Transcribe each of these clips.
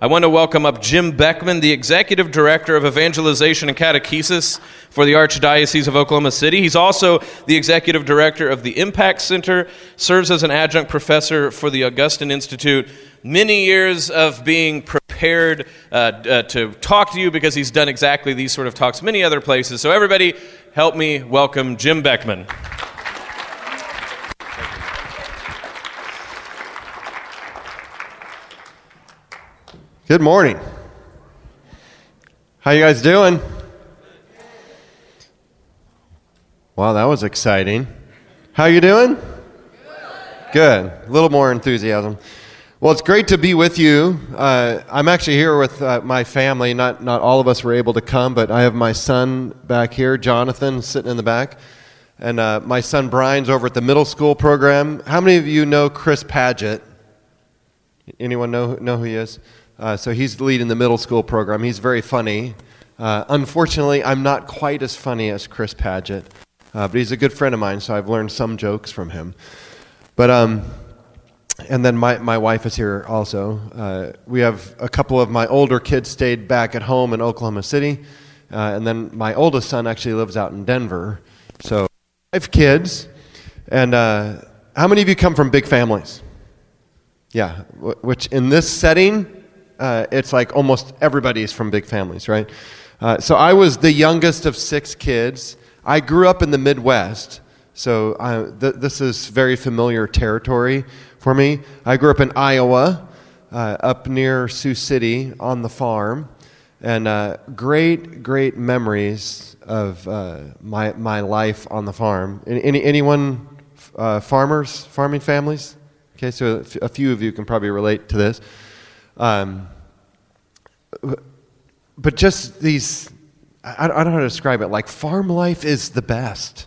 I want to welcome up Jim Beckman, the Executive Director of Evangelization and Catechesis for the Archdiocese of Oklahoma City. He's also the Executive Director of the Impact Center, serves as an adjunct professor for the Augustine Institute. Many years of being prepared uh, uh, to talk to you because he's done exactly these sort of talks many other places. So, everybody, help me welcome Jim Beckman. Good morning. How you guys doing? Wow, that was exciting. How you doing? Good. A little more enthusiasm. Well, it's great to be with you. Uh, I'm actually here with uh, my family. Not not all of us were able to come, but I have my son back here, Jonathan, sitting in the back, and uh, my son Brian's over at the middle school program. How many of you know Chris Padgett? Anyone know know who he is? Uh, so he's leading the middle school program. He's very funny. Uh, unfortunately, I'm not quite as funny as Chris Padgett, uh, but he's a good friend of mine, so I've learned some jokes from him. But um, and then my, my wife is here also. Uh, we have a couple of my older kids stayed back at home in Oklahoma City, uh, and then my oldest son actually lives out in Denver. So five kids, and uh, how many of you come from big families? Yeah, which in this setting uh, it's like almost everybody's from big families, right? Uh, so I was the youngest of six kids. I grew up in the Midwest, so I, th- this is very familiar territory for me. I grew up in Iowa, uh, up near Sioux City on the farm, and uh, great, great memories of uh, my, my life on the farm. Any, anyone, uh, farmers, farming families? Okay, so a few of you can probably relate to this. Um, but just these, I, I, don't know how to describe it. Like farm life is the best.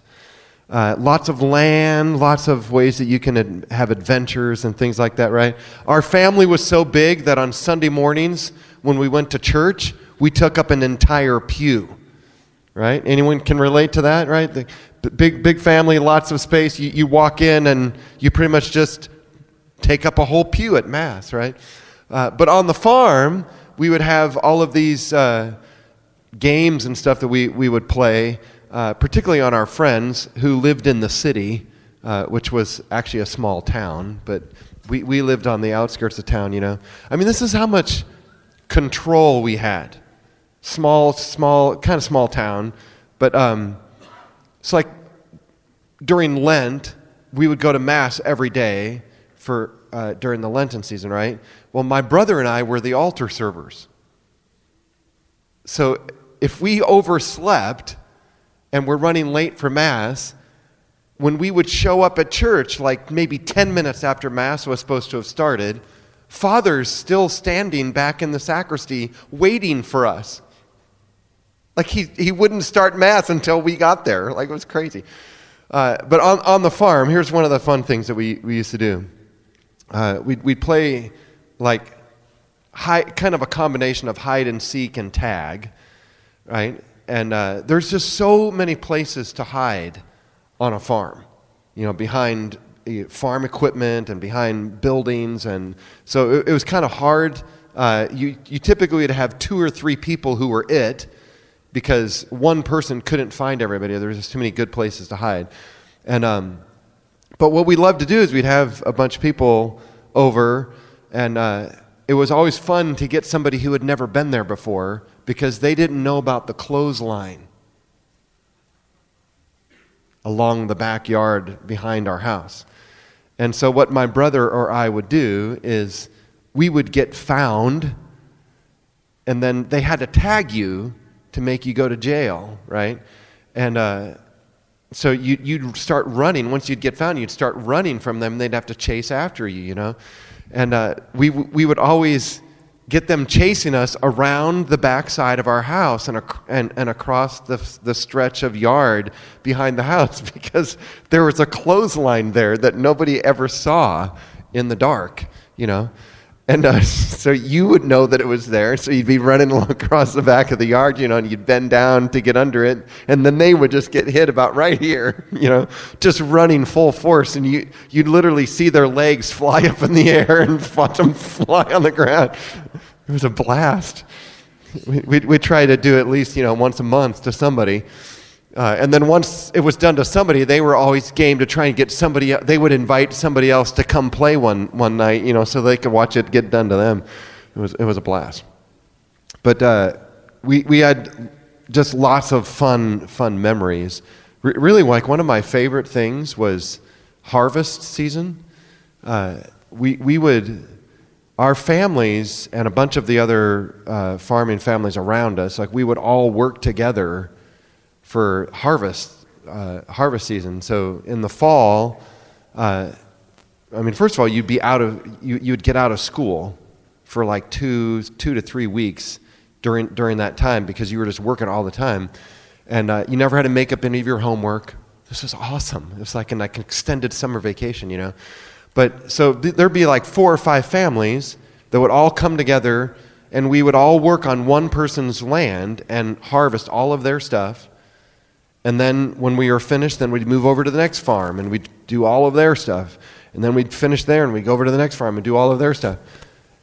Uh, lots of land, lots of ways that you can ad- have adventures and things like that, right? Our family was so big that on Sunday mornings when we went to church, we took up an entire pew, right? Anyone can relate to that, right? The, big, big family, lots of space. You, you walk in and you pretty much just take up a whole pew at Mass, right? Uh, but on the farm, we would have all of these uh, games and stuff that we, we would play, uh, particularly on our friends who lived in the city, uh, which was actually a small town, but we, we lived on the outskirts of town, you know. I mean, this is how much control we had. Small, small, kind of small town, but um, it's like during Lent, we would go to Mass every day for uh, during the Lenten season, right? Well, my brother and I were the altar servers. So if we overslept and we're running late for Mass, when we would show up at church, like maybe 10 minutes after Mass was supposed to have started, Father's still standing back in the sacristy waiting for us. Like he, he wouldn't start Mass until we got there. Like it was crazy. Uh, but on, on the farm, here's one of the fun things that we, we used to do uh, we'd, we'd play like hide, kind of a combination of hide and seek and tag, right? And uh, there's just so many places to hide on a farm, you know, behind farm equipment and behind buildings. And so it, it was kind of hard. Uh, you, you typically would have two or three people who were it because one person couldn't find everybody. There was just too many good places to hide. And, um, but what we loved to do is we'd have a bunch of people over, and uh, it was always fun to get somebody who had never been there before because they didn't know about the clothesline along the backyard behind our house. And so, what my brother or I would do is we would get found, and then they had to tag you to make you go to jail, right? And uh, so you, you'd start running. Once you'd get found, you'd start running from them. They'd have to chase after you, you know. And uh, we, we would always get them chasing us around the backside of our house and, ac- and, and across the, the stretch of yard behind the house because there was a clothesline there that nobody ever saw in the dark, you know. And uh, so you would know that it was there. So you'd be running across the back of the yard, you know, and you'd bend down to get under it. And then they would just get hit about right here, you know, just running full force. And you, you'd literally see their legs fly up in the air and watch them fly on the ground. It was a blast. We, we, we try to do at least, you know, once a month to somebody. Uh, and then once it was done to somebody, they were always game to try and get somebody. They would invite somebody else to come play one one night, you know, so they could watch it get done to them. It was it was a blast. But uh, we we had just lots of fun fun memories. R- really, like one of my favorite things was harvest season. Uh, we we would our families and a bunch of the other uh, farming families around us, like we would all work together for harvest uh, harvest season. So in the fall, uh, I mean, first of all, you'd be out of you, you'd get out of school for like two two to three weeks during during that time because you were just working all the time, and uh, you never had to make up any of your homework. This was awesome. It was like an like extended summer vacation, you know. But so th- there'd be like four or five families that would all come together, and we would all work on one person's land and harvest all of their stuff and then when we were finished, then we'd move over to the next farm and we'd do all of their stuff. And then we'd finish there and we'd go over to the next farm and do all of their stuff.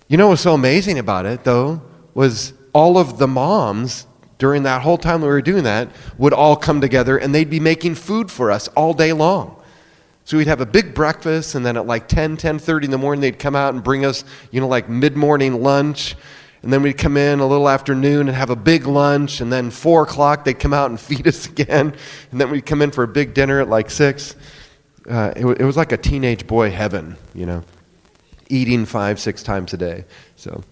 You know what's so amazing about it, though, was all of the moms during that whole time we were doing that would all come together and they'd be making food for us all day long. So we'd have a big breakfast and then at like 10, 10:30 in the morning they'd come out and bring us, you know, like mid-morning lunch and then we'd come in a little afternoon and have a big lunch. And then four o'clock, they'd come out and feed us again. And then we'd come in for a big dinner at like six. Uh, it, it was like a teenage boy heaven, you know, eating five, six times a day. So,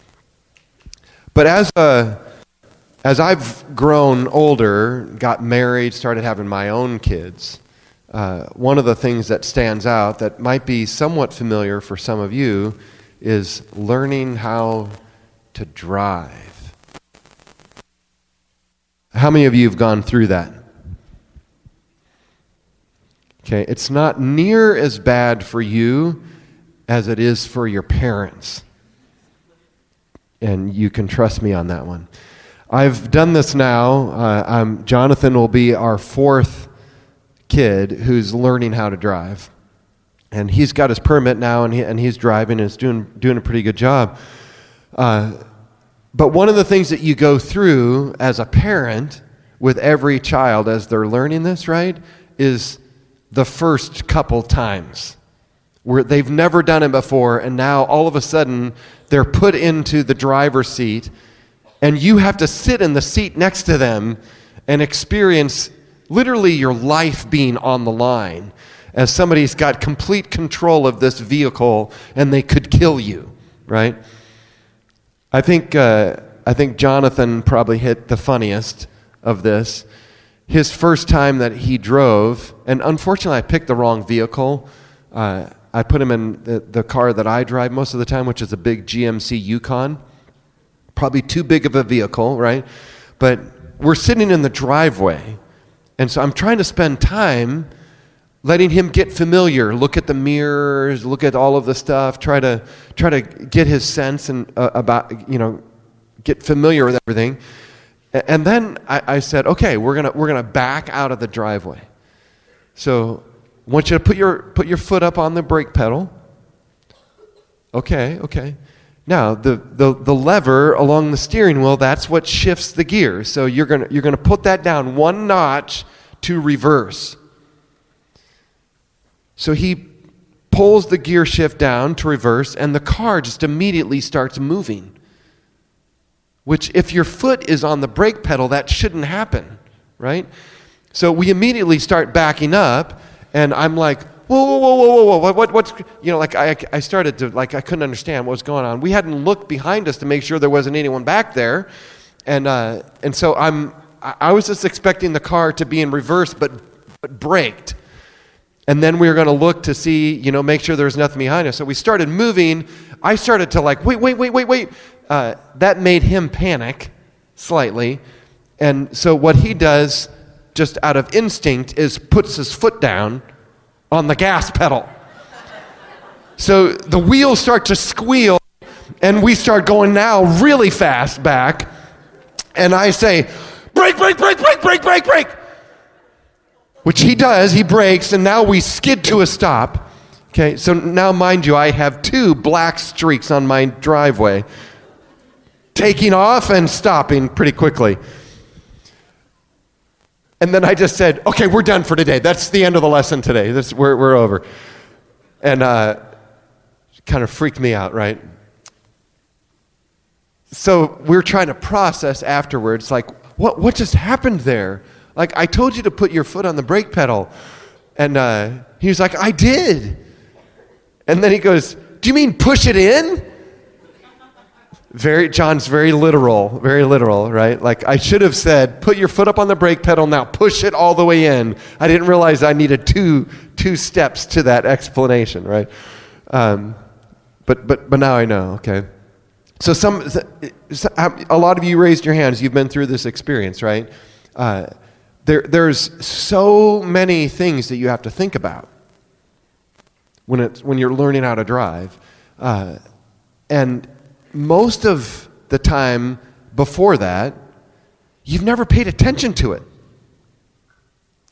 but as uh, as I've grown older, got married, started having my own kids, uh, one of the things that stands out that might be somewhat familiar for some of you is learning how to drive. How many of you have gone through that? Okay, it's not near as bad for you as it is for your parents. And you can trust me on that one. I've done this now. Uh, Jonathan will be our fourth kid who's learning how to drive. And he's got his permit now, and, he, and he's driving and is doing, doing a pretty good job. Uh, but one of the things that you go through as a parent with every child as they're learning this, right, is the first couple times where they've never done it before, and now all of a sudden they're put into the driver's seat, and you have to sit in the seat next to them and experience literally your life being on the line as somebody's got complete control of this vehicle and they could kill you, right? I think, uh, I think Jonathan probably hit the funniest of this. His first time that he drove, and unfortunately, I picked the wrong vehicle. Uh, I put him in the, the car that I drive most of the time, which is a big GMC Yukon. Probably too big of a vehicle, right? But we're sitting in the driveway, and so I'm trying to spend time letting him get familiar. Look at the mirrors look at all of the stuff. Try to try to get his sense and uh, about you know get familiar with everything. And then I, I, said okay we're gonna we're gonna back out of the driveway. So i want you to put your put your foot up on the brake pedal. Okay okay. Now the, the, the lever along the steering wheel that's what shifts the gear. So you're gonna you're gonna put that down one notch to reverse so he pulls the gear shift down to reverse, and the car just immediately starts moving. Which, if your foot is on the brake pedal, that shouldn't happen, right? So we immediately start backing up, and I'm like, whoa, whoa, whoa, whoa, whoa, whoa, what, what's, you know, like I, I started to, like, I couldn't understand what was going on. We hadn't looked behind us to make sure there wasn't anyone back there. And, uh, and so I'm, I was just expecting the car to be in reverse, but, but braked. And then we were going to look to see, you know, make sure there was nothing behind us. So we started moving. I started to like, wait, wait, wait, wait, wait. Uh, that made him panic slightly. And so what he does, just out of instinct, is puts his foot down on the gas pedal. So the wheels start to squeal, and we start going now really fast back. And I say, brake, brake, brake, brake, brake, brake, brake which he does. He brakes, and now we skid to a stop. Okay, so now, mind you, I have two black streaks on my driveway. taking off and stopping pretty quickly. And then I just said, okay, we're done for today. That's the end of the lesson today. This, we're, we're over. And uh, kind of freaked me out, right? So we're trying to process afterwards, like, what, what just happened there? Like, I told you to put your foot on the brake pedal. And uh, he was like, I did. And then he goes, Do you mean push it in? Very, John's very literal, very literal, right? Like I should have said, put your foot up on the brake pedal now, push it all the way in. I didn't realize I needed two, two steps to that explanation, right? Um, but, but, but now I know, okay? So some, a lot of you raised your hands. You've been through this experience, right? Uh, there, there's so many things that you have to think about when, it's, when you're learning how to drive. Uh, and most of the time before that, you've never paid attention to it.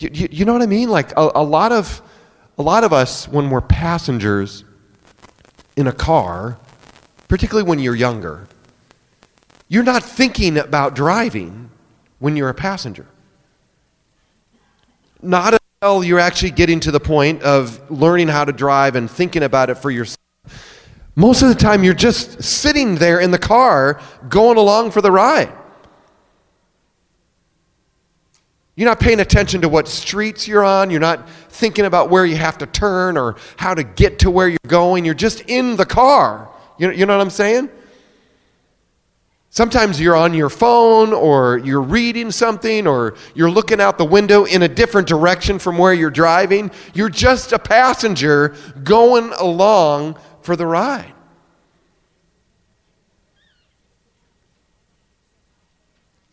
You, you, you know what I mean? Like a, a, lot of, a lot of us, when we're passengers in a car, particularly when you're younger, you're not thinking about driving when you're a passenger. Not until you're actually getting to the point of learning how to drive and thinking about it for yourself most of the time, you're just sitting there in the car going along for the ride. You're not paying attention to what streets you're on. You're not thinking about where you have to turn or how to get to where you're going. You're just in the car. You know, you know what I'm saying? Sometimes you're on your phone or you're reading something or you're looking out the window in a different direction from where you're driving. You're just a passenger going along for the ride.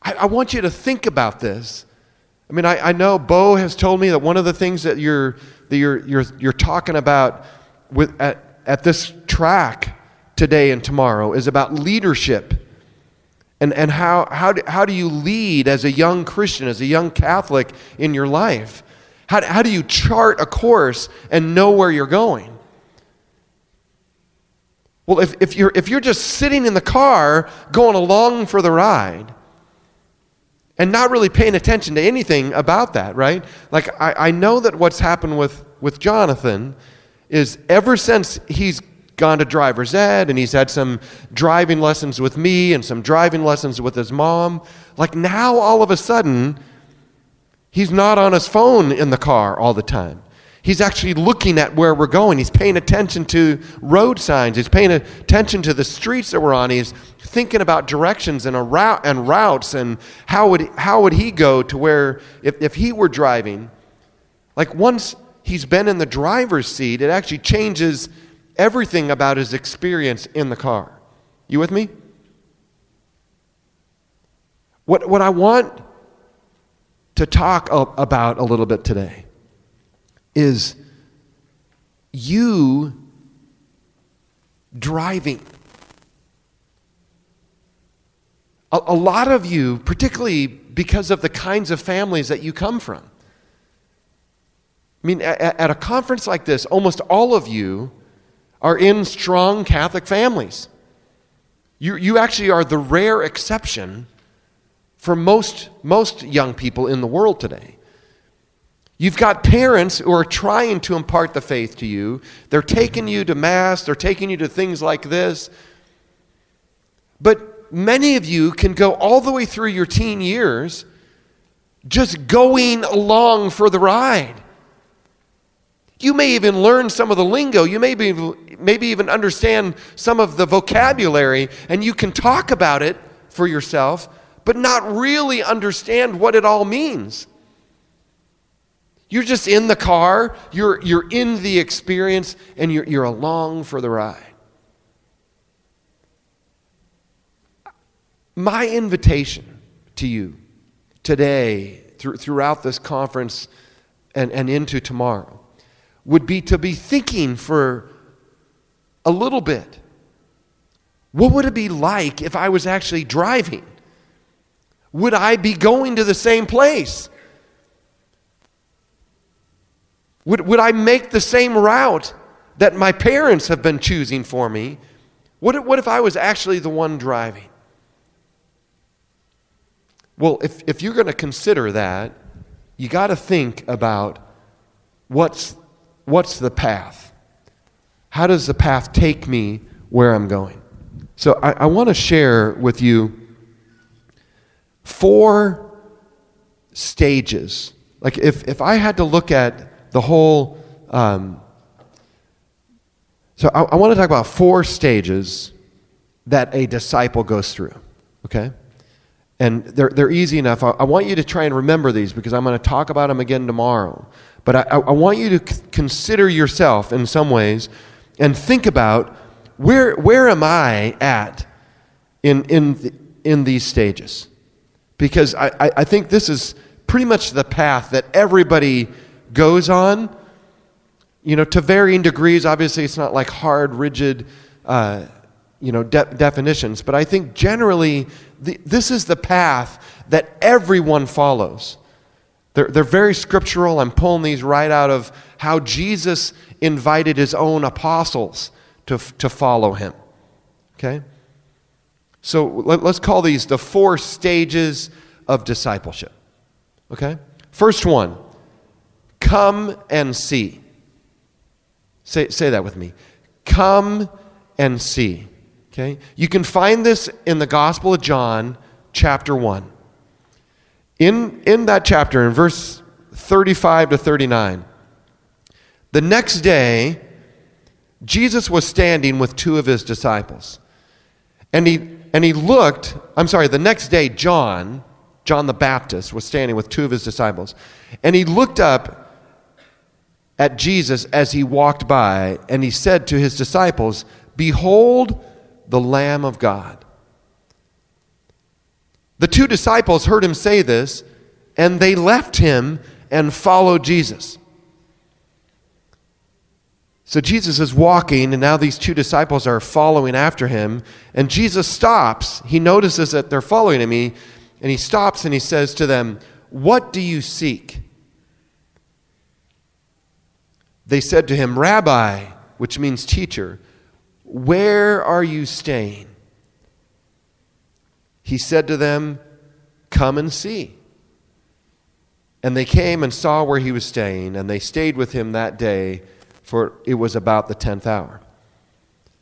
I, I want you to think about this. I mean, I, I know Bo has told me that one of the things that you're, that you're, you're, you're talking about with, at, at this track today and tomorrow is about leadership. And, and how, how, do, how do you lead as a young Christian, as a young Catholic in your life? How, how do you chart a course and know where you're going? Well, if, if, you're, if you're just sitting in the car going along for the ride and not really paying attention to anything about that, right? Like, I, I know that what's happened with, with Jonathan is ever since he's gone to driver's ed and he's had some driving lessons with me and some driving lessons with his mom, like now all of a sudden, he's not on his phone in the car all the time. He's actually looking at where we're going. He's paying attention to road signs. He's paying attention to the streets that we're on. He's thinking about directions and, route, and routes and how would, how would he go to where, if, if he were driving. Like once he's been in the driver's seat, it actually changes everything about his experience in the car. You with me? What, what I want to talk about a little bit today is you driving. A, a, lot of you, particularly because of the kinds of families that you come from. I mean, at, at a conference like this, almost all of you are in strong Catholic families. You, you actually are the rare exception for most, most young people in the world today. You've got parents who are trying to impart the faith to you. They're taking you to Mass, they're taking you to things like this. But many of you can go all the way through your teen years just going along for the ride. You may even learn some of the lingo. You may be, maybe even understand some of the vocabulary, and you can talk about it for yourself, but not really understand what it all means. You're just in the car, you're, you're in the experience, and you're, you're along for the ride. My invitation to you today, through, throughout this conference and, and into tomorrow, would be to be thinking for a little bit. What would it be like if I was actually driving? Would I be going to the same place? Would, would I make the same route that my parents have been choosing for me? What if, what if I was actually the one driving? Well, if, if you're going to consider that, you got to think about what's, what's the path? How does the path take me where I'm going? So I, I want to share with you four stages. Like if, if I had to look at the whole, um, so I, I want to talk about four stages that a disciple goes through. Okay? And they're, they're easy enough. I, I want you to try and remember these because I'm going to talk about them again tomorrow. But I, I want you to c- consider yourself in some ways and think about where, where am I at in, in, in these stages? Because I, I, I think this is pretty much the path that everybody goes on. You know, to varying degrees. Obviously, it's not like hard, rigid, uh, you know, de- definitions. But I think generally, the, this is the path that everyone follows. They're, they're very scriptural. I'm pulling these right out of how Jesus invited his own apostles to, to follow him. Okay? So let, let's call these the four stages of discipleship. Okay? First one come and see. Say, say that with me. Come and see. Okay? You can find this in the Gospel of John, chapter 1. In, in that chapter, in verse 35 to 39, the next day, Jesus was standing with two of his disciples. And he, and he looked, I'm sorry, the next day, John, John the Baptist, was standing with two of his disciples. And he looked up at Jesus as he walked by, and he said to his disciples, Behold the Lamb of God. The two disciples heard him say this, and they left him and followed Jesus. So Jesus is walking, and now these two disciples are following after him. And Jesus stops. He notices that they're following him. And he stops and he says to them, What do you seek? They said to him, Rabbi, which means teacher, where are you staying? He said to them, Come and see. And they came and saw where he was staying, and they stayed with him that day for it was about the 10th hour.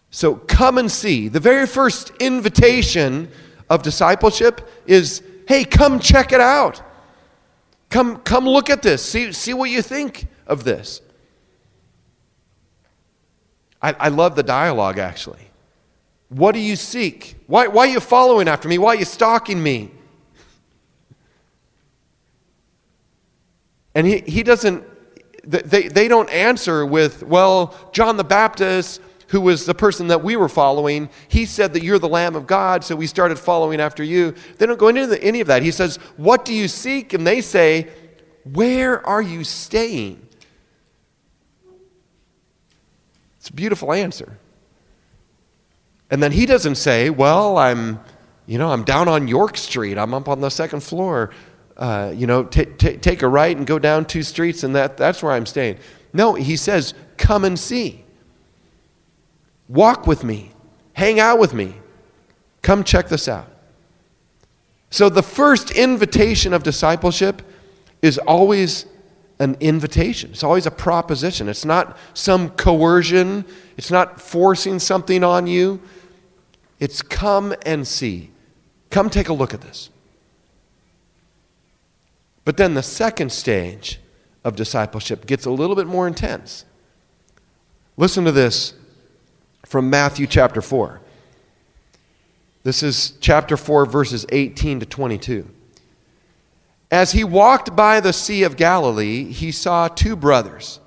So come and see. The very first invitation of discipleship is hey, come check it out. Come, come look at this. See, see what you think of this. I, I love the dialogue, actually. What do you seek? Why, why are you following after me? Why are you stalking me? And he, he doesn't they, they don't answer with, well, John the Baptist, who was the person that we were following, he said that you're the Lamb of God, so we started following after you. They don't go into the, any of that. He says, What do you seek? And they say, Where are you staying? It's a beautiful answer. And then he doesn't say, Well, I'm, you know, I'm down on York Street, I'm up on the second floor. Uh, you know, t- t- take a right and go down two streets, and that, that's where I'm staying. No, he says, come and see. Walk with me. Hang out with me. Come check this out. So, the first invitation of discipleship is always an invitation. It's always a proposition. It's not some coercion, it's not forcing something on you. It's come and see. Come take a look at this. But then the second stage of discipleship gets a little bit more intense. Listen to this from Matthew chapter 4. This is chapter 4, verses 18 to 22. As he walked by the Sea of Galilee, he saw two brothers,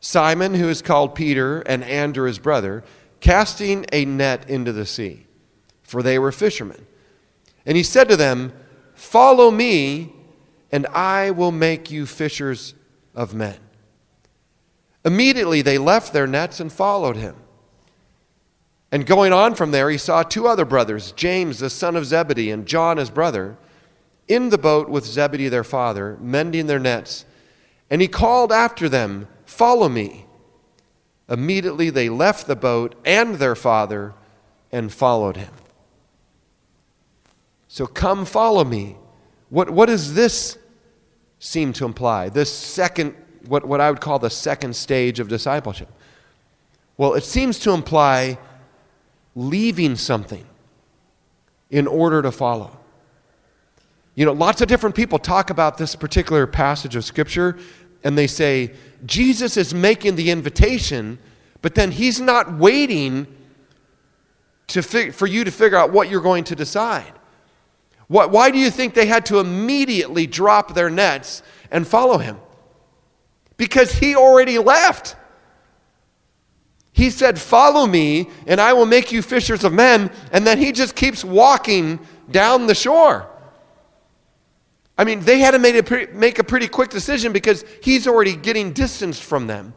Simon, who is called Peter, and Andrew, his brother, casting a net into the sea, for they were fishermen. And he said to them, Follow me and I will make you fishers of men. Immediately they left their nets and followed him. And going on from there, he saw two other brothers, James the son of Zebedee and John his brother, in the boat with Zebedee their father, mending their nets. And he called after them, Follow me. Immediately they left the boat and their father and followed him. So come follow me What, what does this seem to imply? This second, what, what I would call the second stage of discipleship? Well, it seems to imply leaving something in order to follow. You know, lots of different people talk about this particular passage of Scripture, and they say, Jesus is making the invitation, but then he's not waiting to fig- for you to figure out what you're going to decide. What, why do you think they had to immediately drop their nets and follow him? Because he already left. He said, Follow me, and I will make you fishers of men. And then he just keeps walking down the shore. I mean, they had to make a, pretty, make a pretty quick decision because he's already getting distanced from them.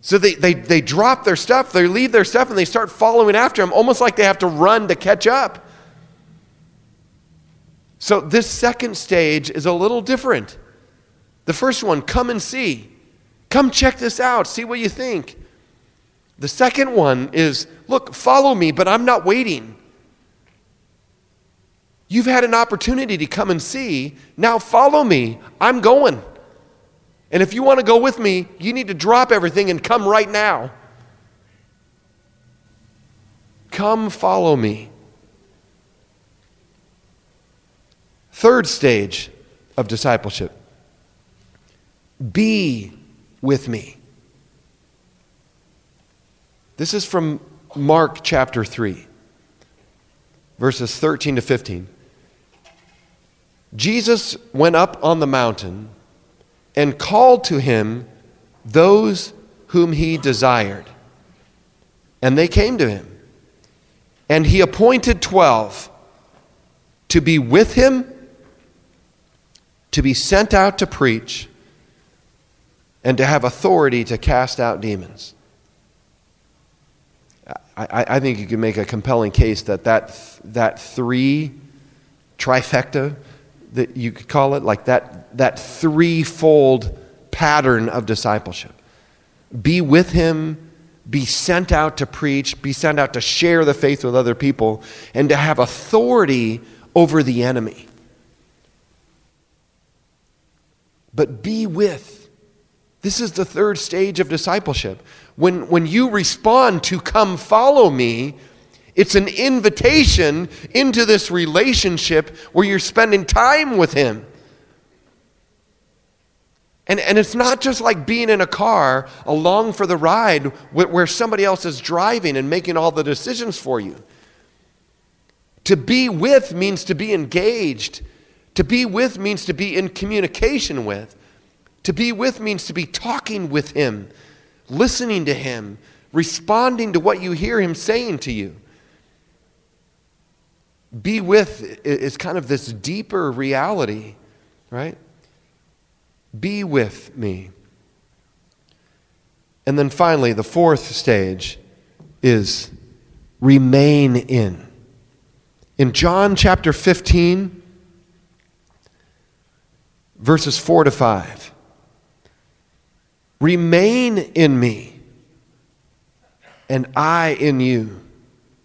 So they, they, they drop their stuff, they leave their stuff, and they start following after him, almost like they have to run to catch up. So this second stage is a little different. The first one, come and see. Come check this out, see what you think. The second one is, look, follow me, but I'm not waiting. You've had an opportunity to come and see. Now follow me. I'm going. And if you want to go with me, you need to drop everything and come right now. Come follow me. Third stage of discipleship be with me. This is from Mark chapter 3, verses 13 to 15. Jesus went up on the mountain and called to him those whom he desired. And they came to him. And he appointed twelve to be with him, to be sent out to preach, and to have authority to cast out demons. I, I think you can make a compelling case that that, that three trifecta that you could call it, like that, that threefold pattern of discipleship. Be with him, be sent out to preach, be sent out to share the faith with other people, and to have authority over the enemy. But be with. This is the third stage of discipleship. When, when you respond to come follow me, it's an invitation into this relationship where you're spending time with Him. And, and it's not just like being in a car along for the ride where somebody else is driving and making all the decisions for you. To be with means to be engaged. To be with means to be in communication with. To be with means to be talking with Him, listening to Him, responding to what you hear Him saying to you be with is kind of this deeper reality, right? Be with me. And then finally, the fourth stage is remain in. In John chapter 15, verses 4 to 5, remain in me, and I in you.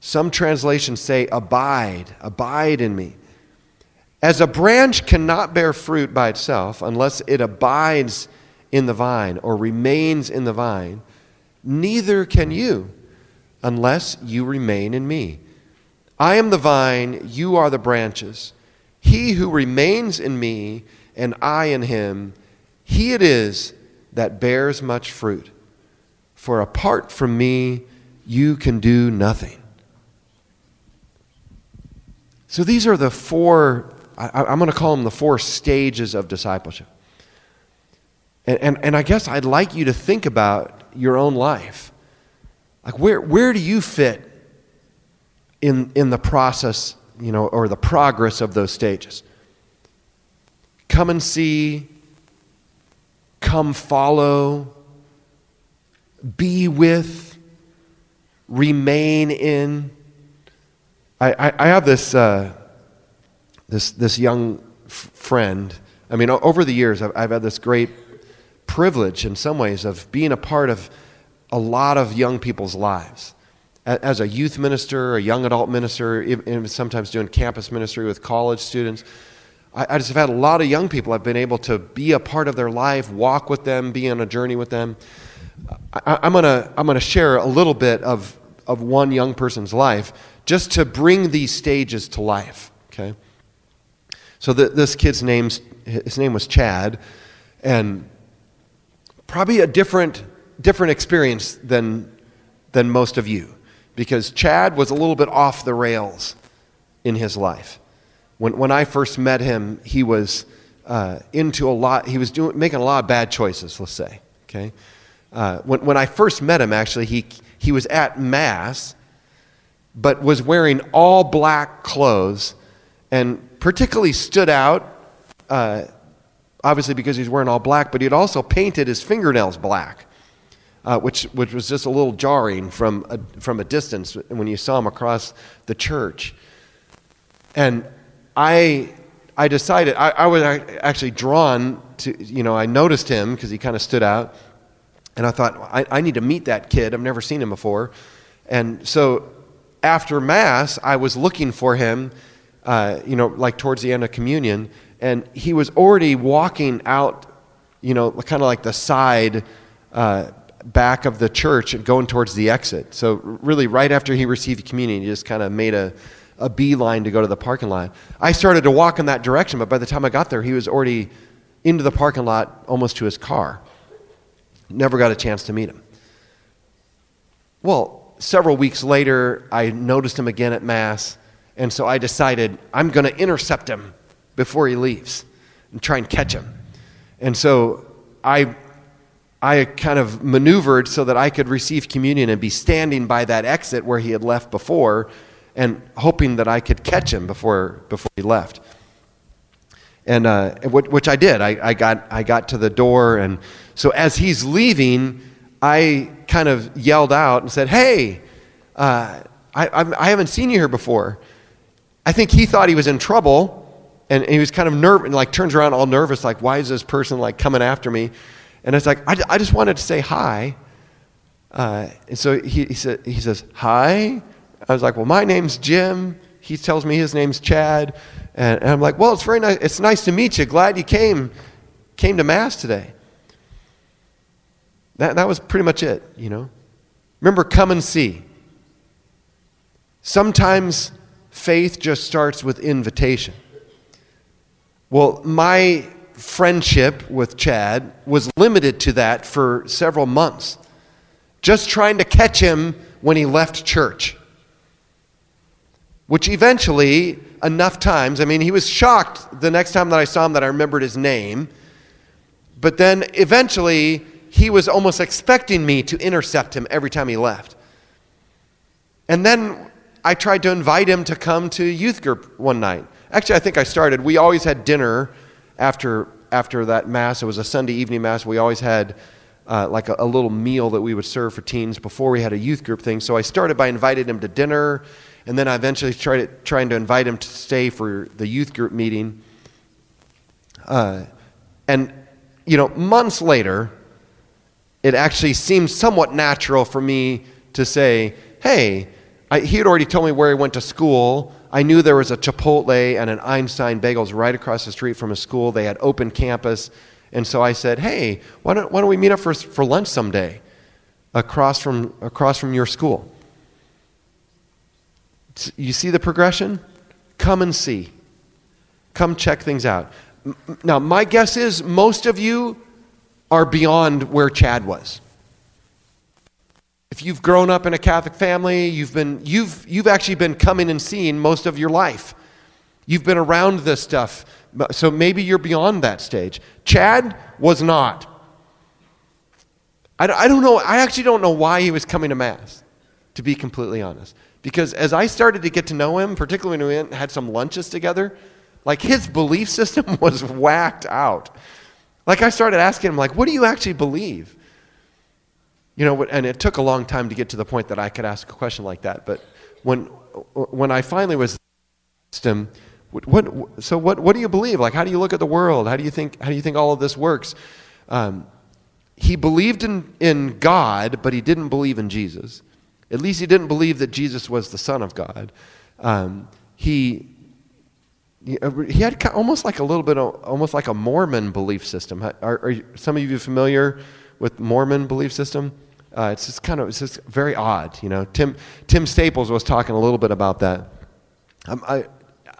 Some translations say, Abide, abide in me. As a branch cannot bear fruit by itself unless it abides in the vine or remains in the vine, neither can you unless you remain in me. I am the vine, you are the branches. He who remains in me and I in him, he it is that bears much fruit. For apart from me, you can do nothing. So these are the four, I, am going to call them the four stages of discipleship. And, and, and I guess I'd like you to think about your own life. Like, where, where do you fit in, in the process, you know, or the progress of those stages? Come and see, come follow, be with, remain in. I, I, I have this, uh, this, this young f- friend. I mean, over the years, I've, I've had this great privilege in some ways of being a part of a lot of young people's lives. as a youth minister, a young adult minister, even sometimes doing campus ministry with college students. I, just have had a lot of young people I've been able to be a part of their life, walk with them, be on a journey with them. I, am going to I'm gonna share a little bit of, of one young person's life just to bring these stages to life, okay? So the, this kid's name's, his name was Chad, and probably a different, different experience than, than most of you because Chad was a little bit off the rails in his life. When, when I first met him, he was uh, into a lot, he was doing, making a lot of bad choices, let's say. Okay? Uh, when, when I first met him, actually, he, he was at Mass, but was wearing all black clothes and particularly stood out, uh, obviously because he's wearing all black, but he had also painted his fingernails black uh, which, which was just a little jarring from a, from a distance when you saw him across the church. And I, I decided, I, I was actually drawn to, you know, I noticed him because he kind of stood out. And I thought, I, I need to meet that kid. I've never seen him before. And so after Mass, I was looking for him, uh, you know, like towards the end of communion. And he was already walking out, you know, kind of like the side uh, back of the church and going towards the exit. So, really, right after he received communion, he just kind of made a, a beeline to go to the parking lot. I started to walk in that direction, but by the time I got there, he was already into the parking lot almost to his car. Never got a chance to meet him. Well, several weeks later, I noticed him again at Mass, and so I decided I'm going to intercept him before he leaves and try and catch him. And so I I kind of maneuvered so that I could receive communion and be standing by that exit where he had left before and hoping that I could catch him before, before he left. And uh, which I did. I, I, got, I got to the door, and so as he's leaving, I kind of yelled out and said, Hey, uh, I, I haven't seen you here before. I think he thought he was in trouble, and he was kind of nervous, and like turns around all nervous, like, Why is this person like coming after me? And it's like, I, I just wanted to say hi. Uh, and so he, he, said, he says, Hi. I was like, Well, my name's Jim. He tells me his name's Chad. And, and I'm like, Well, it's very nice. It's nice to meet you. Glad you came, came to Mass today. That, that was pretty much it, you know. Remember, come and see. Sometimes faith just starts with invitation. Well, my friendship with Chad was limited to that for several months, just trying to catch him when he left church. Which eventually, enough times, I mean, he was shocked the next time that I saw him that I remembered his name. But then eventually, he was almost expecting me to intercept him every time he left. And then I tried to invite him to come to youth group one night. Actually, I think I started. We always had dinner after after that mass. It was a Sunday evening mass. We always had uh, like a, a, little meal that we would serve for teens before we had a youth group thing. So I started by inviting him to dinner, and then I eventually tried trying to invite him to stay for the youth group meeting. Uh, and you know, months later, it actually seemed somewhat natural for me to say, "Hey." I, he had already told me where he went to school. I knew there was a Chipotle and an Einstein Bagels right across the street from his school. They had open campus. And so I said, hey, why don't, why don't we meet up for, for lunch someday across from, across from your school? You see the progression? Come and see. Come check things out. Now, my guess is most of you are beyond where Chad was. If you've grown up in a Catholic family, you've, been, you've, you've actually been coming and seeing most of your life. You've been around this stuff. So maybe you're beyond that stage. Chad was not. I, I don't know. I actually don't know why he was coming to Mass, to be completely honest. Because as I started to get to know him, particularly when we had some lunches together, like his belief system was whacked out. Like I started asking him, like, what do you actually believe? You know, and it took a long time to get to the point that I could ask a question like that. But when, when I finally was asked him, what, what, so what, what do you believe? Like, how do you look at the world? How do you think, how do you think all of this works? Um, he believed in, in God, but he didn't believe in Jesus. At least he didn't believe that Jesus was the Son of God. Um, he he had almost like a little bit of, almost like a Mormon belief system. Are, are some of you familiar with Mormon belief system? Uh, it's just kind of it's just very odd, you know. Tim Tim Staples was talking a little bit about that. I'm, I,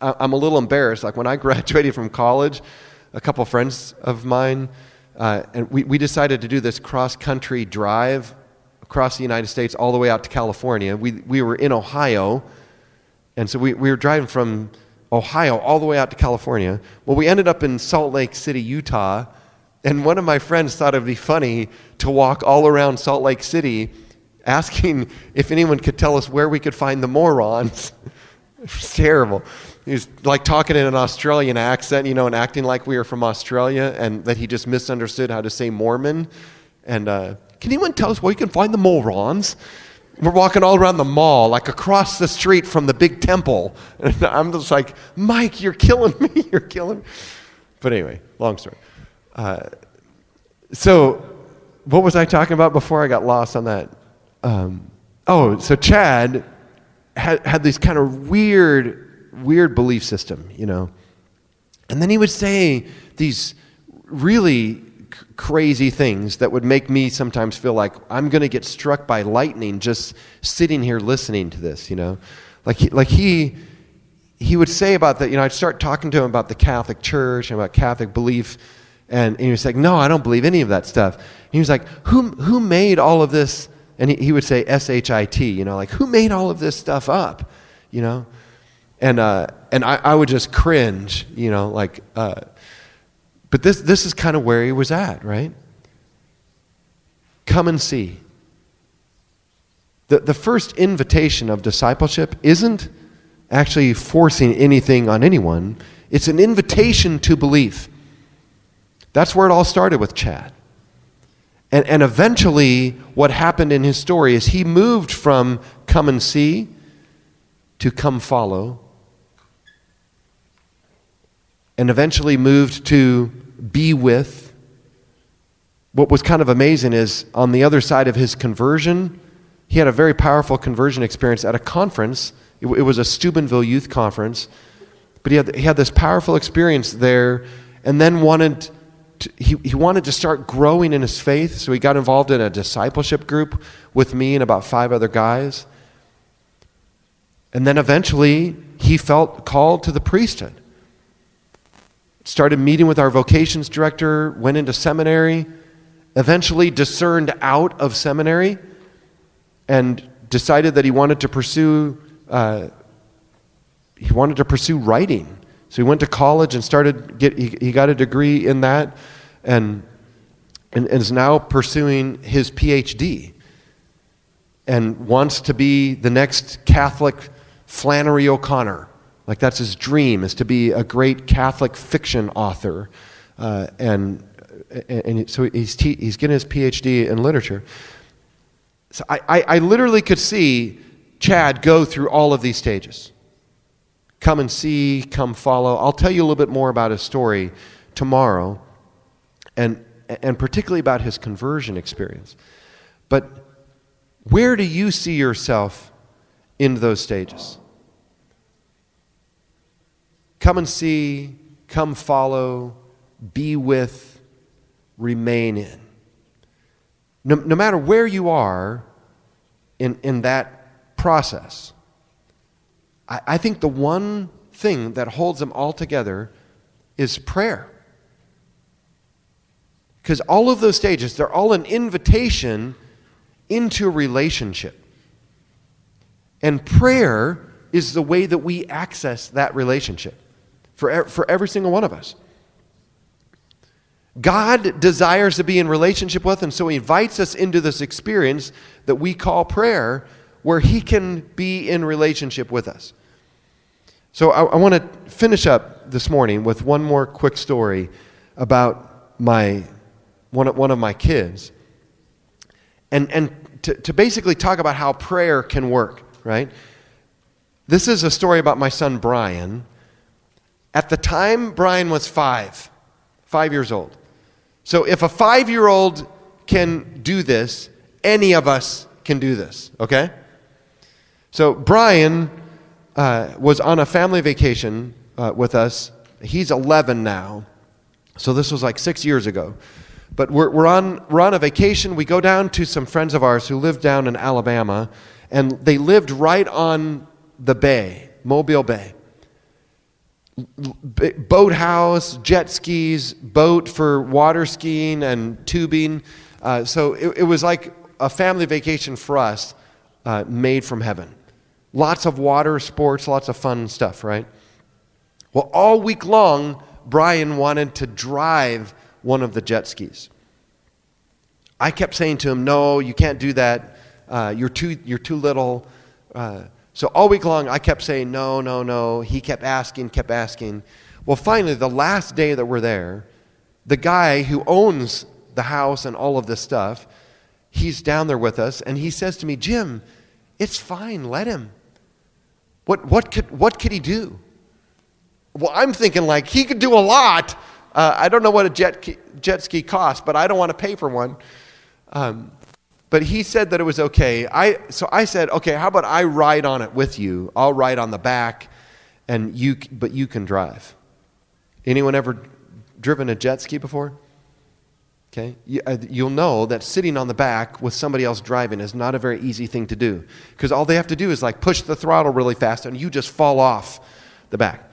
I'm a little embarrassed. Like when I graduated from college, a couple friends of mine, uh, and we, we decided to do this cross country drive across the United States all the way out to California. We, we were in Ohio, and so we, we were driving from Ohio all the way out to California. Well, we ended up in Salt Lake City, Utah, and one of my friends thought it would be funny to walk all around Salt Lake City asking if anyone could tell us where we could find the morons. it was terrible. He was like talking in an Australian accent, you know, and acting like we were from Australia and that he just misunderstood how to say Mormon. And uh, can anyone tell us where you can find the morons? We're walking all around the mall, like across the street from the big temple. And I'm just like, Mike, you're killing me. You're killing me. But anyway, long story. Uh, so, what was I talking about before I got lost on that? Um, oh, so Chad had, had this kind of weird, weird belief system, you know. And then he would say these really crazy things that would make me sometimes feel like I'm going to get struck by lightning just sitting here listening to this, you know. Like he, like he he would say about that, you know, I'd start talking to him about the Catholic Church and about Catholic belief and, and he was like, No, I don't believe any of that stuff. And he was like, Who, who made all of this? And he, he would say S H I T, you know, like, who made all of this stuff up? You know? And, uh, and I, I would just cringe, you know, like, uh, but this, this is kind of where he was at, right? Come and see. The, the first invitation of discipleship isn't actually forcing anything on anyone, it's an invitation to belief. That's where it all started with Chad. And, and eventually, what happened in his story is he moved from come and see to come follow, and eventually moved to be with. What was kind of amazing is on the other side of his conversion, he had a very powerful conversion experience at a conference. It, it was a Steubenville youth conference, but he had, he had this powerful experience there and then wanted to, he, he wanted to start growing in his faith, so he got involved in a discipleship group with me and about five other guys. And then eventually, he felt called to the priesthood. Started meeting with our vocations director, went into seminary, eventually discerned out of seminary, and decided that he wanted to pursue. Uh, he wanted to pursue writing so he went to college and started get he, he got a degree in that and, and, and is now pursuing his PhD and wants to be the next Catholic Flannery O'Connor. Like that's his dream is to be a great Catholic fiction author. Uh, and, and so he's, te- he's getting his PhD in literature. So I, I, I literally could see Chad go through all of these stages come and see, come follow. I'll tell you a little bit more about his story tomorrow, and, and particularly about his conversion experience. But where do you see yourself in those stages? Come and see, come follow, be with, remain in. No, no matter where you are in, in that process, I, I think the one thing that holds them all together is prayer. Because all of those stages, they're all an invitation into a relationship. And prayer is the way that we access that relationship for, for every single one of us. God desires to be in relationship with, and so He invites us into this experience that we call prayer, where He can be in relationship with us. So I, I want to finish up this morning with one more quick story about my one of, one of my kids, and and to, to basically talk about how prayer can work. Right. This is a story about my son Brian. At the time, Brian was five, five years old. So if a five year old can do this, any of us can do this, okay? So Brian uh, was on a family vacation uh, with us. He's 11 now. So this was like six years ago. But we're, we're, on, we're on a vacation. We go down to some friends of ours who live down in Alabama, and they lived right on the bay, Mobile Bay. Boathouse, jet skis, boat for water skiing and tubing. Uh, so it, it, was like a family vacation for us uh, made from heaven. Lots of water sports, lots of fun stuff, right? Well, all week long, Brian wanted to drive one of the jet skis. I kept saying to him, No, you can't do that. Uh, you're, too, you're too little. So all week long, I kept saying, No, no, no. He kept asking, kept asking. Well, finally, the last day that we're there, the guy who owns the house and all of this stuff, he's down there with us, and he says to me, Jim, it's fine, let him. What, what, could, what could he do? Well, I'm thinking like he could do a lot. Uh, I don't know what a jet, jet ski costs, but I don't want to pay for one. Um, but he said that it was okay. I, so I said, okay, how about I ride on it with you? I'll ride on the back, and you, but you can drive. Anyone ever driven a jet ski before? Okay, uh, you'll know that sitting on the back with somebody else driving is not a very easy thing to do because all they have to do is like push the throttle really fast and you just fall off the back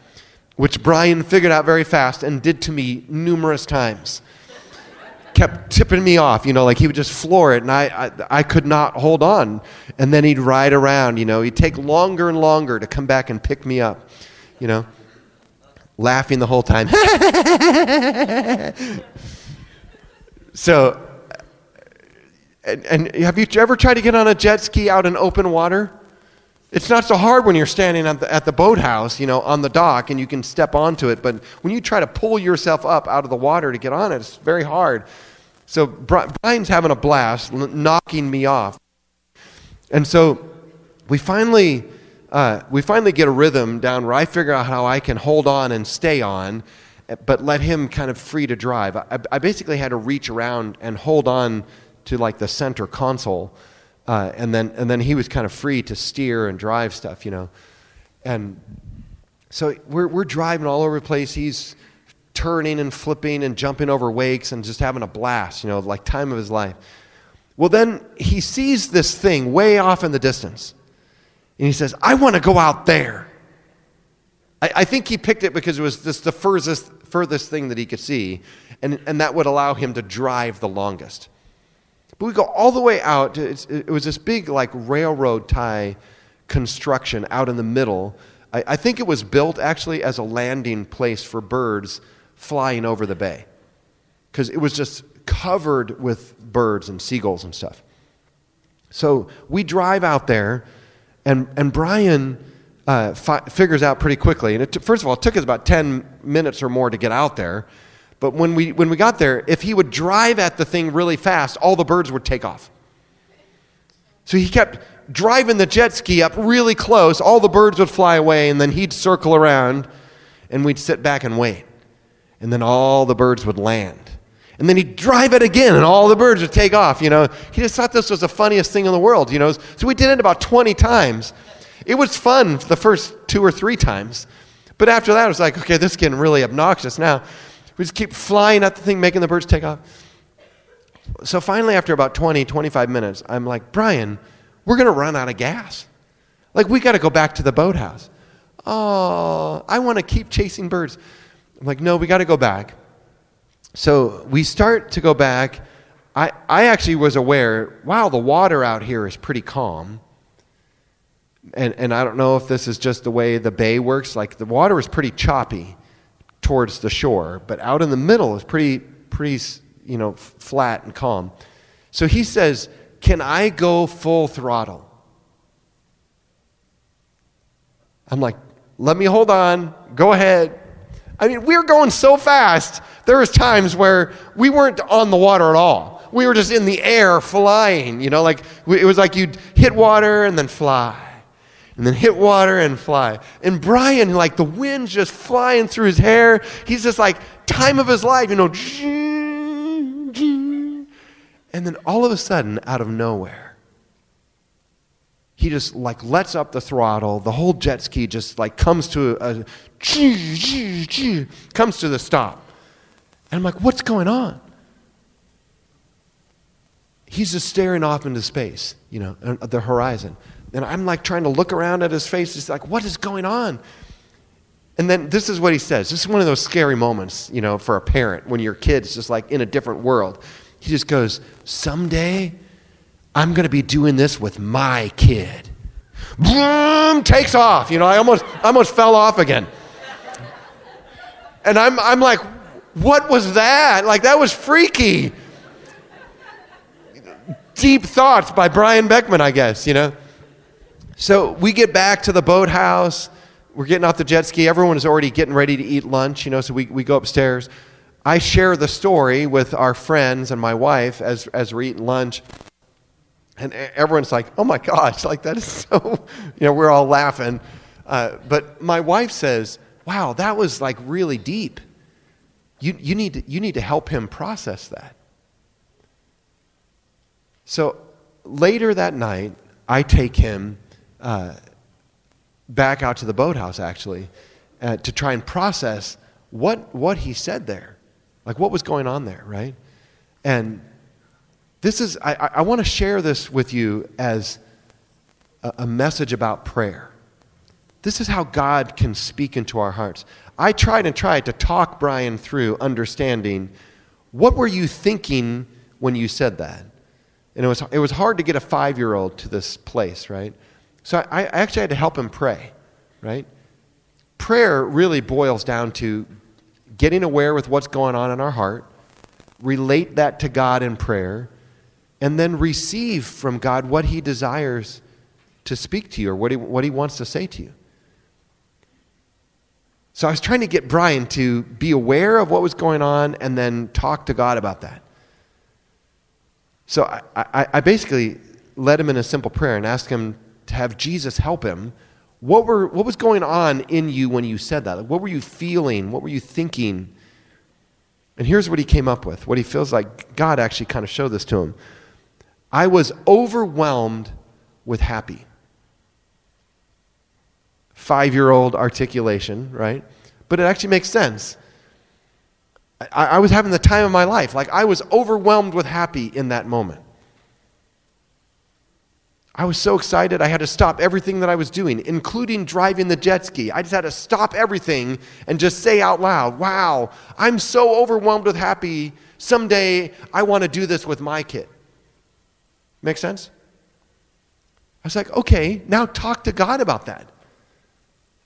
which Brian figured out very fast and did to me numerous times. Kept tipping me off, you know, like he would just floor it, and I, I, I could not hold on. And then he'd ride around, you know, he'd take longer and longer to come back and pick me up, you know, laughing the whole time. so, and, and have you ever tried to get on a jet ski out in open water? It's not so hard when you're standing at the, at the boathouse, you know, on the dock and you can step onto it. But when you try to pull yourself up out of the water to get on it, it's very hard. So Brian's having a blast, knocking me off. And so we finally, uh, we finally get a rhythm down where I figure out how I can hold on and stay on, but let him kind of free to drive. I, I basically had to reach around and hold on to like the center console uh, and then and then he was kind of free to steer and drive stuff, you know. And so we're we're driving all over the place. He's turning and flipping and jumping over wakes and just having a blast, you know, like time of his life. Well, then he sees this thing way off in the distance. And he says, I want to go out there. I, I, think he picked it because it was this, the furthest, furthest thing that he could see, and, and that would allow him to drive the longest. But we go all the way out. it was this big, like, railroad tie construction out in the middle. I, I think it was built actually as a landing place for birds flying over the bay because it was just covered with birds and seagulls and stuff. So we drive out there, and, and Brian uh, fi- figures out pretty quickly. And it t- first of all, it took us about 10 minutes or more to get out there. But when we, when we got there, if he would drive at the thing really fast, all the birds would take off. So he kept driving the jet ski up really close, all the birds would fly away, and then he'd circle around, and we'd sit back and wait. And then all the birds would land. And then he'd drive it again, and all the birds would take off. You know, he just thought this was the funniest thing in the world. You know, so we did it about 20 times. It was fun the first two or three times, but after that, it was like, okay, this is getting really obnoxious now. We just keep flying at the thing, making the birds take off. So finally, after about 20, 25 minutes, I'm like, Brian, we're going to run out of gas. Like, we got to go back to the boathouse. Oh, I want to keep chasing birds. I'm like, no, we got to go back. So we start to go back. I, I actually was aware, wow, the water out here is pretty calm. And, and I don't know if this is just the way the bay works. Like, the water is pretty choppy towards the shore, but out in the middle is pretty, pretty, you know, flat and calm. So he says, Can I go full throttle? I'm like, Let me hold on. Go ahead. I mean, we were going so fast. There was times where we weren't on the water at all. We were just in the air flying, you know, like it was like you'd hit water and then fly and then hit water and fly. And Brian, like the wind's just flying through his hair. He's just like, time of his life, you know. And then all of a sudden, out of nowhere, he just like lets up the throttle. The whole jet ski just like comes to a, a comes to the stop. And I'm like, what's going on? He's just staring off into space, you know, uh, the horizon. And I'm like trying to look around at his face. It's like, what is going on? And then this is what he says. This is one of those scary moments, you know, for a parent when your kid's just like in a different world. He just goes, Someday I'm going to be doing this with my kid. Boom, takes off. You know, I almost, almost fell off again. And I'm, I'm like, what was that? Like, that was freaky. Deep thoughts by Brian Beckman, I guess, you know? So we get back to the boathouse. We're getting off the jet ski. Everyone is already getting ready to eat lunch, you know, so we, we go upstairs. I share the story with our friends and my wife as, as we're eating lunch. And everyone's like, oh my gosh, like that is so, you know, we're all laughing. Uh, but my wife says, wow, that was like really deep. You, you, need to, you need to help him process that. So later that night, I take him uh, back out to the boathouse, actually, uh, to try and process what, what he said there. Like what was going on there, right? And this is, I, I want to share this with you as a, a message about prayer. This is how God can speak into our hearts. I tried and tried to talk Brian through understanding what were you thinking when you said that? And it was, it was hard to get a five year old to this place, right? So I, I actually had to help him pray, right? Prayer really boils down to getting aware with what's going on in our heart, relate that to God in prayer, and then receive from God what He desires to speak to you or what He, what he wants to say to you. So I was trying to get Brian to be aware of what was going on and then talk to God about that. So I, I, I basically led him in a simple prayer and asked him to have Jesus help him. What, were, what was going on in you when you said that? what were you feeling? What were you thinking? And here's what he came up with what he feels like God actually kind of showed this to him. I was overwhelmed with happy. Five year old articulation, right? But it actually makes sense. I, I, was having the time of my life. Like I was overwhelmed with happy in that moment. I was so excited, I had to stop everything that I was doing, including driving the jet ski. I just had to stop everything and just say out loud, Wow, I'm so overwhelmed with happy. Someday I want to do this with my kid. Make sense? I was like, okay, now talk to God about that.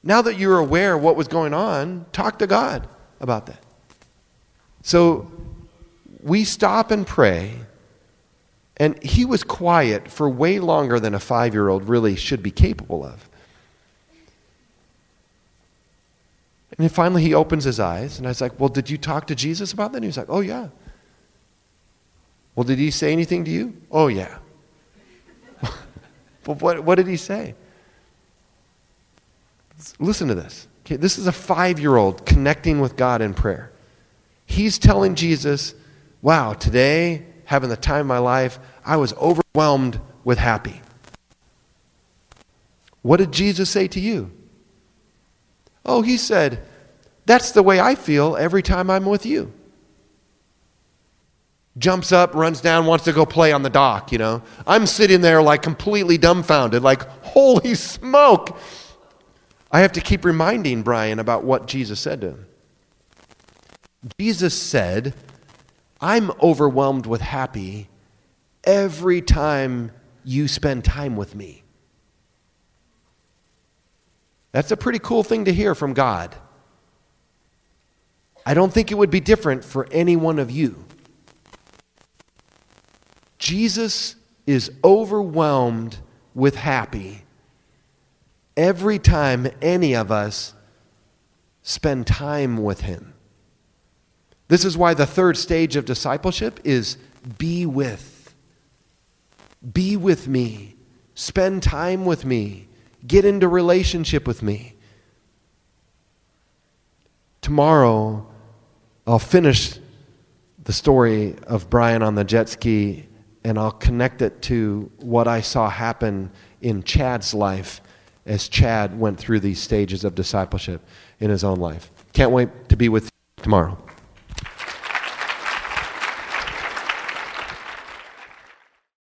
Now that you're aware of what was going on, talk to God about that. So we stop and pray, and he was quiet for way longer than a five year old really should be capable of. And then finally he opens his eyes, and I was like, Well, did you talk to Jesus about that? And he was like, Oh, yeah. Well, did he say anything to you? Oh, yeah. But what, what did he say? Listen to this. Okay, this is a five year old connecting with God in prayer. He's telling Jesus, Wow, today, having the time of my life, I was overwhelmed with happy. What did Jesus say to you? Oh, he said, That's the way I feel every time I'm with you jumps up, runs down, wants to go play on the dock, you know. I'm sitting there like completely dumbfounded, like, holy smoke. I have to keep reminding Brian about what Jesus said to him. Jesus said, I'm overwhelmed with happy every time you spend time with me. That's a pretty cool thing to hear from God. I don't think it would be different for any one of you. Jesus is overwhelmed with happy every time any of us spend time with him. This is why the third stage of discipleship is be with. Be with me. Spend time with me. Get into relationship with me. Tomorrow, I'll finish the story of Brian on the jet ski and I'll connect it to what I saw happen in Chad's life as Chad went through these stages of discipleship in his own life. Can't wait to be with you tomorrow.